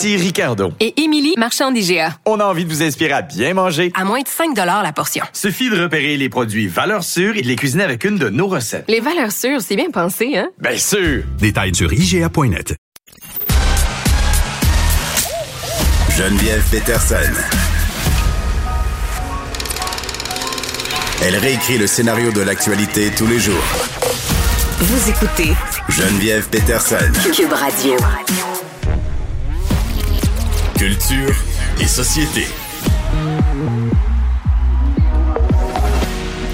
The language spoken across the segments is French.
Ici Ricardo. Et Émilie, marchand d'IGA. On a envie de vous inspirer à bien manger. À moins de 5 la portion. Suffit de repérer les produits valeurs sûres et de les cuisiner avec une de nos recettes. Les valeurs sûres, c'est bien pensé, hein? Bien sûr! Détails sur IGA.net. Geneviève Peterson. Elle réécrit le scénario de l'actualité tous les jours. Vous écoutez Geneviève Peterson. Cube Radio. Culture et société.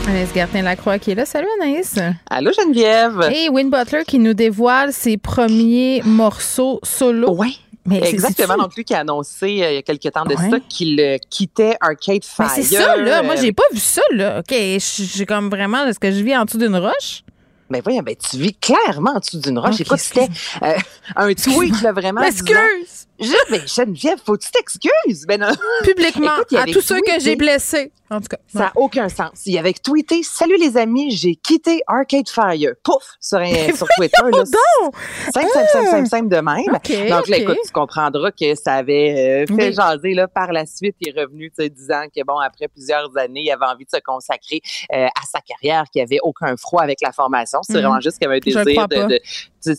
Anaïs Gertin-Lacroix qui est là. Salut Anaïs. Allô Geneviève. Et Win Butler qui nous dévoile ses premiers morceaux solo. Oui. Mais c'est- Exactement. Donc, lui qui a annoncé euh, il y a quelques temps de Ouais. ça qu'il euh, quittait Arcade Fire. Mais c'est ça, là. Moi, j'ai pas vu ça, là. OK, j'ai comme vraiment, est-ce que je vis en dessous d'une roche? Ben voyons, ben tu vis clairement en dessous d'une roche. Écoute, c'était euh, un tweet, là, vraiment. disant- Je, ben, Geneviève, faut que tu t'excuses. Ben non. Publiquement, Écoute, à tous ceux que j'ai blessés. En tout cas. Ça n'a aucun sens. Il avait tweeté Salut les amis, j'ai quitté Arcade Fire. Pouf! Sur, un- sur Twitter. Là, donc! simple, simple, simple, simple, simple de même. Donc là, écoute, tu comprendras que ça avait euh, fait Oui. jaser. Là, par la suite, il est revenu, disant que, bon, après plusieurs années, il avait envie de se consacrer euh, à sa carrière, qu'il n'y avait aucun froid avec la formation. C'est Mhm. vraiment juste qu'il avait un désir de,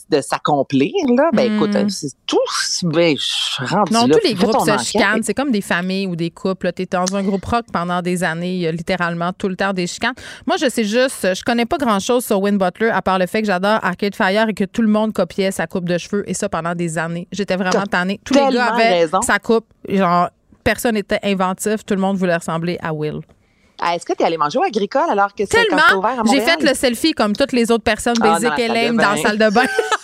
de- s'accomplir. Là. Ben écoute, c'est tout. Ben, je suis rendue Non, là. tous les groupes se chicanent. C'est comme des familles ou des couples. Tu es dans un groupe rock pendant des années. Il y a littéralement tout le temps des chicanes. Moi, je sais juste, je connais pas grand-chose sur Win Butler à part le fait que j'adore Arcade Fire et que tout le monde copiait sa coupe de cheveux et ça pendant des années. J'étais vraiment tannée. Tous les gars avaient raison. sa coupe. Genre, personne n'était inventif. Tout le monde voulait ressembler à Will. Ah, Est-ce que tu es allé manger au agricole alors que c'est ouvert à j'ai Montréal? fait le selfie comme toutes les autres personnes Ah, basiques dans la salle de bain.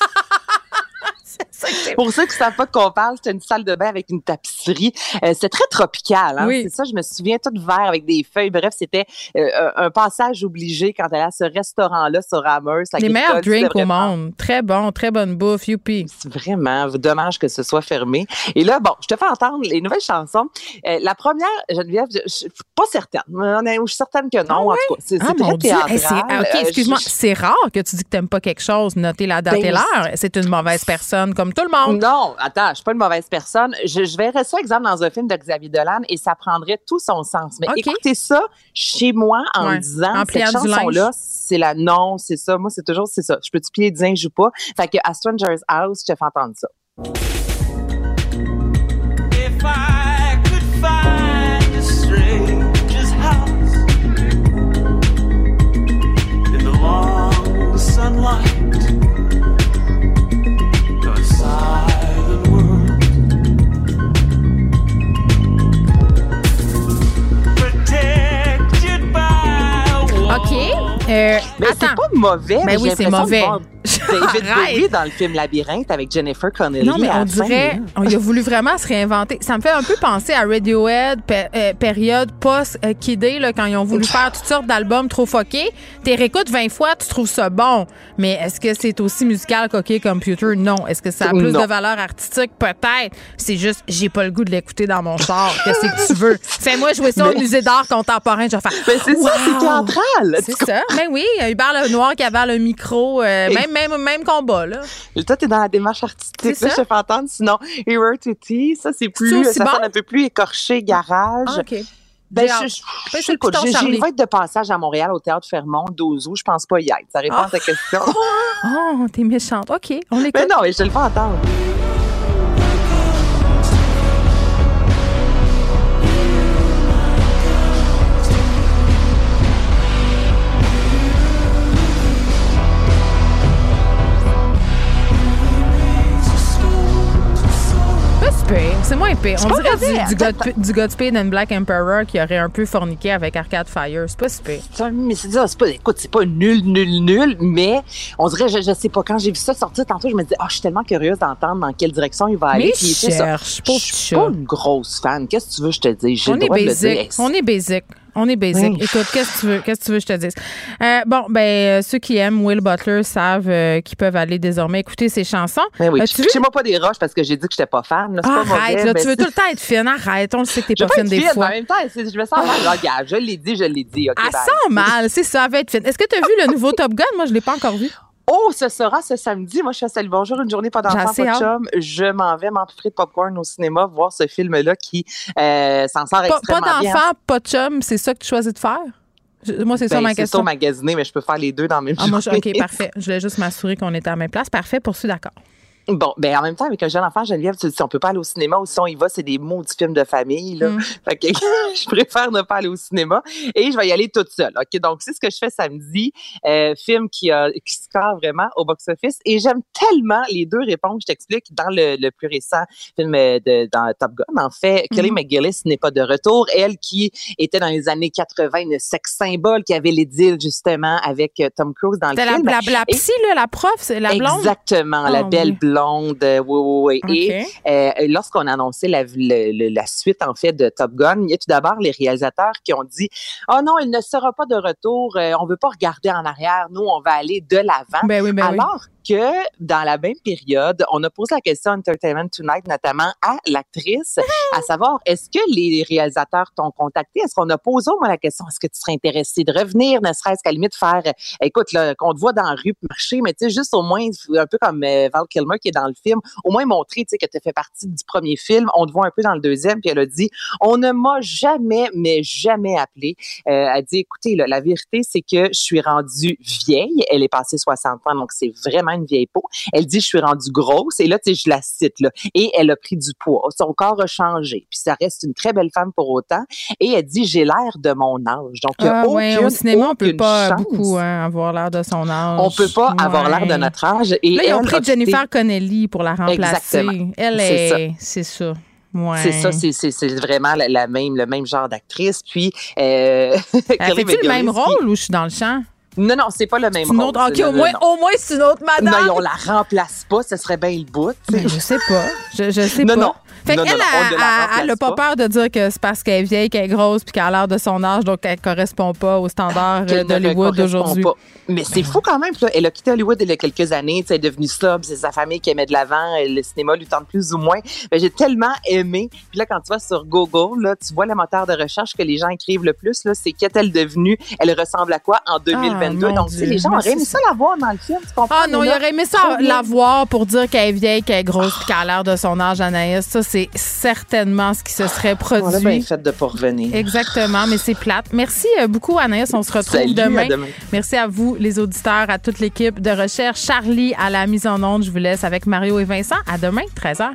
Pour ceux qui ne savent pas de quoi on parle, c'était une salle de bain avec une tapisserie. Euh, c'est très tropical. Hein? Oui. C'est ça, je me souviens, tout vert avec des feuilles. Bref, c'était euh, un passage obligé quand elle à ce restaurant-là sur Amherst. Les meilleurs drinks au monde. Très bon, très bonne bouffe. Youpi. C'est vraiment dommage que ce soit fermé. Et là, bon, je te fais entendre les nouvelles chansons. Euh, la première, Geneviève, je, je suis pas certaine. Je suis certaine que non. en tout cas, c'est Ah c'est mon très théâtral. Hey, c'est- ah, OK, excuse-moi. C'est rare que tu dis que t'aimes pas quelque chose. Notez la date Ben, et l'heure. C'est une mauvaise personne, comme tout le monde. Non, attends, je suis pas une mauvaise personne. Je, je verrais ça, exemple, dans un film de Xavier Dolan et ça prendrait tout son sens. Mais écoutez ça chez moi en Ouais, disant, en cette chanson-là, c'est la non, c'est ça. Moi, c'est toujours, c'est ça. Je peux-tu plier du linge ou pas? Fait que à Stranger's House, je te fais entendre ça. Euh, Mais c'est pas mauvais. Ben mais oui, c'est de mauvais. voir David. Bowie dans le film Labyrinthe avec Jennifer Connelly. Non, mais on dirait, on a voulu vraiment se réinventer. Ça me fait un peu penser à Radiohead, pé- euh, période post-Kidé, là, quand ils ont voulu faire toutes sortes d'albums trop fuckés. T'es réécoutes 20 fois, tu trouves ça bon. Mais est-ce que c'est aussi musical qu'OK Computer? Non. Est-ce que ça a plus Non. de valeur artistique? Peut-être. C'est juste, j'ai pas le goût de l'écouter dans mon char. Qu'est-ce que tu veux? Fais-moi jouer ça au musée d'art contemporain. Je vais faire. Mais c'est ça, c'est théâtral. C'est ça. Mais oui, il y a Hubert Lenoir qui avait le micro. euh, même, même, même combat, là. Toi, t'es dans la démarche artistique. Là, ça? je te fais entendre. Sinon, Hero to Tea, ça, c'est plus, ça bon? sonne un peu plus écorché, garage. Ah, OK. Ben, je, je, je j'ai- de passage à Montréal au Théâtre Fermont, 12 août. Je pense pas y être. Ça répond à ta question. Oh, t'es méchante. OK, on l'écoute. mais non, mais je te le fais entendre. Pire. C'est moins pire. On dirait du, du, God, du Godspeed and Black Emperor qui aurait un peu forniqué avec Arcade Fire. C'est pas si pire. Mais c'est ça, c'est pas, écoute, c'est pas nul, nul, nul, mais on dirait, je, je sais pas, quand j'ai vu ça sortir tantôt, je me disais, oh, je suis tellement curieuse d'entendre dans quelle direction il va aller. Mais ça. cherche, Je suis pas une grosse fan. Qu'est-ce que tu veux que je te dise? On est basic. On est basic. On est basic. Oui. Écoute, qu'est-ce que tu veux, qu'est-ce que tu veux que je te dise? Euh, bon, ben, euh, ceux qui aiment Will Butler savent euh, qu'ils peuvent aller désormais écouter ses chansons. Mais oui, As-tu vu? chez moi pas des roches parce que j'ai dit que j'étais pas fan. là. Pas Arrête, mauvais, là, mais tu veux tout le temps être fine. Arrête, on le sait que t'es pas pas fine des fine, mais fois. en même temps, je me sens mal. Regarde, je l'ai dit, je l'ai dit. OK, Elle bye. sent mal, c'est ça, elle va être fine. Est-ce que tu as vu le nouveau Top Gun? Moi, je l'ai pas encore vu. Oh, ce sera ce samedi. Moi, je fais Salut Bonjour, une journée pas d'enfant, pas de chum. Je m'en vais m'empiffrer de popcorn au cinéma, voir ce film-là qui euh, s'en sort Pas, extrêmement pas bien. d'enfant, pas de chum, c'est ça que tu choisis de faire? Moi, c'est ça Ben, ma c'est question. ça magasiner, mais je peux faire les deux dans le même Ah, moi, je-. OK, parfait. Je voulais juste m'assurer qu'on était à la même place. Parfait, poursuis, d'accord. Bon, ben en même temps, avec un jeune enfant, Geneviève, tu dis, on peut pas aller au cinéma ou si on y va, c'est des maudits films de famille. Là. Mm. Fait que je préfère ne pas aller au cinéma et je vais y aller toute seule. OK, donc c'est ce que je fais samedi. Euh, film qui, a, qui score vraiment au box-office. Et j'aime tellement les deux réponses, je t'explique, dans le, le plus récent film euh, de, dans Top Gun. En fait, Kelly Mhm. McGillis n'est pas de retour. Elle qui était dans les années 80, une sex symbole, qui avait les deals justement avec euh, Tom Cruise dans le la, film. la, la Et- psy, là, la prof, c'est la blonde? Exactement, la Ah, belle oui. blonde. Euh, Oui, oui, oui. Et euh, lorsqu'on a annoncé la, le- le- la suite, en fait, de Top Gun, il y a tout d'abord les réalisateurs qui ont dit « Oh non, il ne sera pas de retour. euh, on veut pas regarder en arrière. Nous, on va aller de l'avant. Ben oui, ben oui. Que dans la même période, on a posé la question Entertainment Tonight, notamment à l'actrice, à savoir, est-ce que les réalisateurs t'ont contacté? Est-ce qu'on a posé au moins la question, est-ce que tu serais intéressé de revenir, ne serait-ce qu'à la limite faire, écoute, qu'on te voit dans la rue marcher, mais tu sais, juste au moins, un peu comme euh, Val Kilmer qui est dans le film, au moins montrer, tu sais, que tu fait partie du premier film, on te voit un peu dans le deuxième, puis elle a dit, on ne m'a jamais, mais jamais appelé. Euh, elle dit, écoutez, là, la vérité, c'est que je suis rendue vieille. Elle est passée 60 ans, donc c'est vraiment une vieille peau. Elle dit, je suis rendue grosse. Et là, tu sais, je la cite, là. Et elle a pris du poids. Son corps a changé. Puis ça reste une très belle femme pour autant. Et elle dit, j'ai l'air de mon âge. Donc, il Ah, ouais, aucune, au cinéma, on peut pas chance. beaucoup hein, avoir l'air de son âge. On peut pas avoir l'air de notre âge. Et Là, ils ont pris Jennifer Connelly pour la remplacer. Exactement. Elle est. C'est ça. Ouais. C'est ça, c'est- vraiment la, la même, le même genre d'actrice. Puis, euh, Elle fait-tu le même rôle ou je suis dans le champ? Non, non, c'est pas le même rôle. autre. OK, Non, au moins, au moins c'est une autre madame. Non, on la remplace pas, ce serait bien le bout. tu sais. Ben, je sais pas. Je, je sais Non, pas. non. Fait Non, qu'elle, elle, a pas pas. peur de dire que c'est parce qu'elle est vieille, qu'elle est grosse, puis qu'elle a l'air de son âge, donc qu'elle correspond pas aux standards d'Hollywood d'aujourd'hui. Mais c'est fou quand même. là, elle a quitté Hollywood il y a quelques années. Elle est devenue sobre. C'est sa famille qui aimait de l'avant. Le cinéma lui tente plus ou moins. Mais J'ai tellement aimé. Puis là, quand tu vas sur Google, là, tu vois le moteur de recherche que les gens écrivent le plus. là, C'est qu'est-elle devenue? Elle ressemble à quoi en 2022? Ah, Donc, Dieu. les gens auraient aimé ça la voir dans le film. Tu comprends? Ah non, Mais il là, aurait aimé ça la voir pour dire qu'elle est vieille, qu'elle est grosse, puis qu'elle a l'air de son âge, Anaïs. Ça, c'est certainement ce qui se serait On l'a bien produit. fait de pas revenir. Exactement, mais c'est plate. Merci euh, beaucoup, Anaïs. On se retrouve Salut, à demain. demain. Merci à vous, les auditeurs, à toute l'équipe de recherche. Charlie à la mise en onde. Je vous laisse avec Mario et Vincent. À demain, 13h.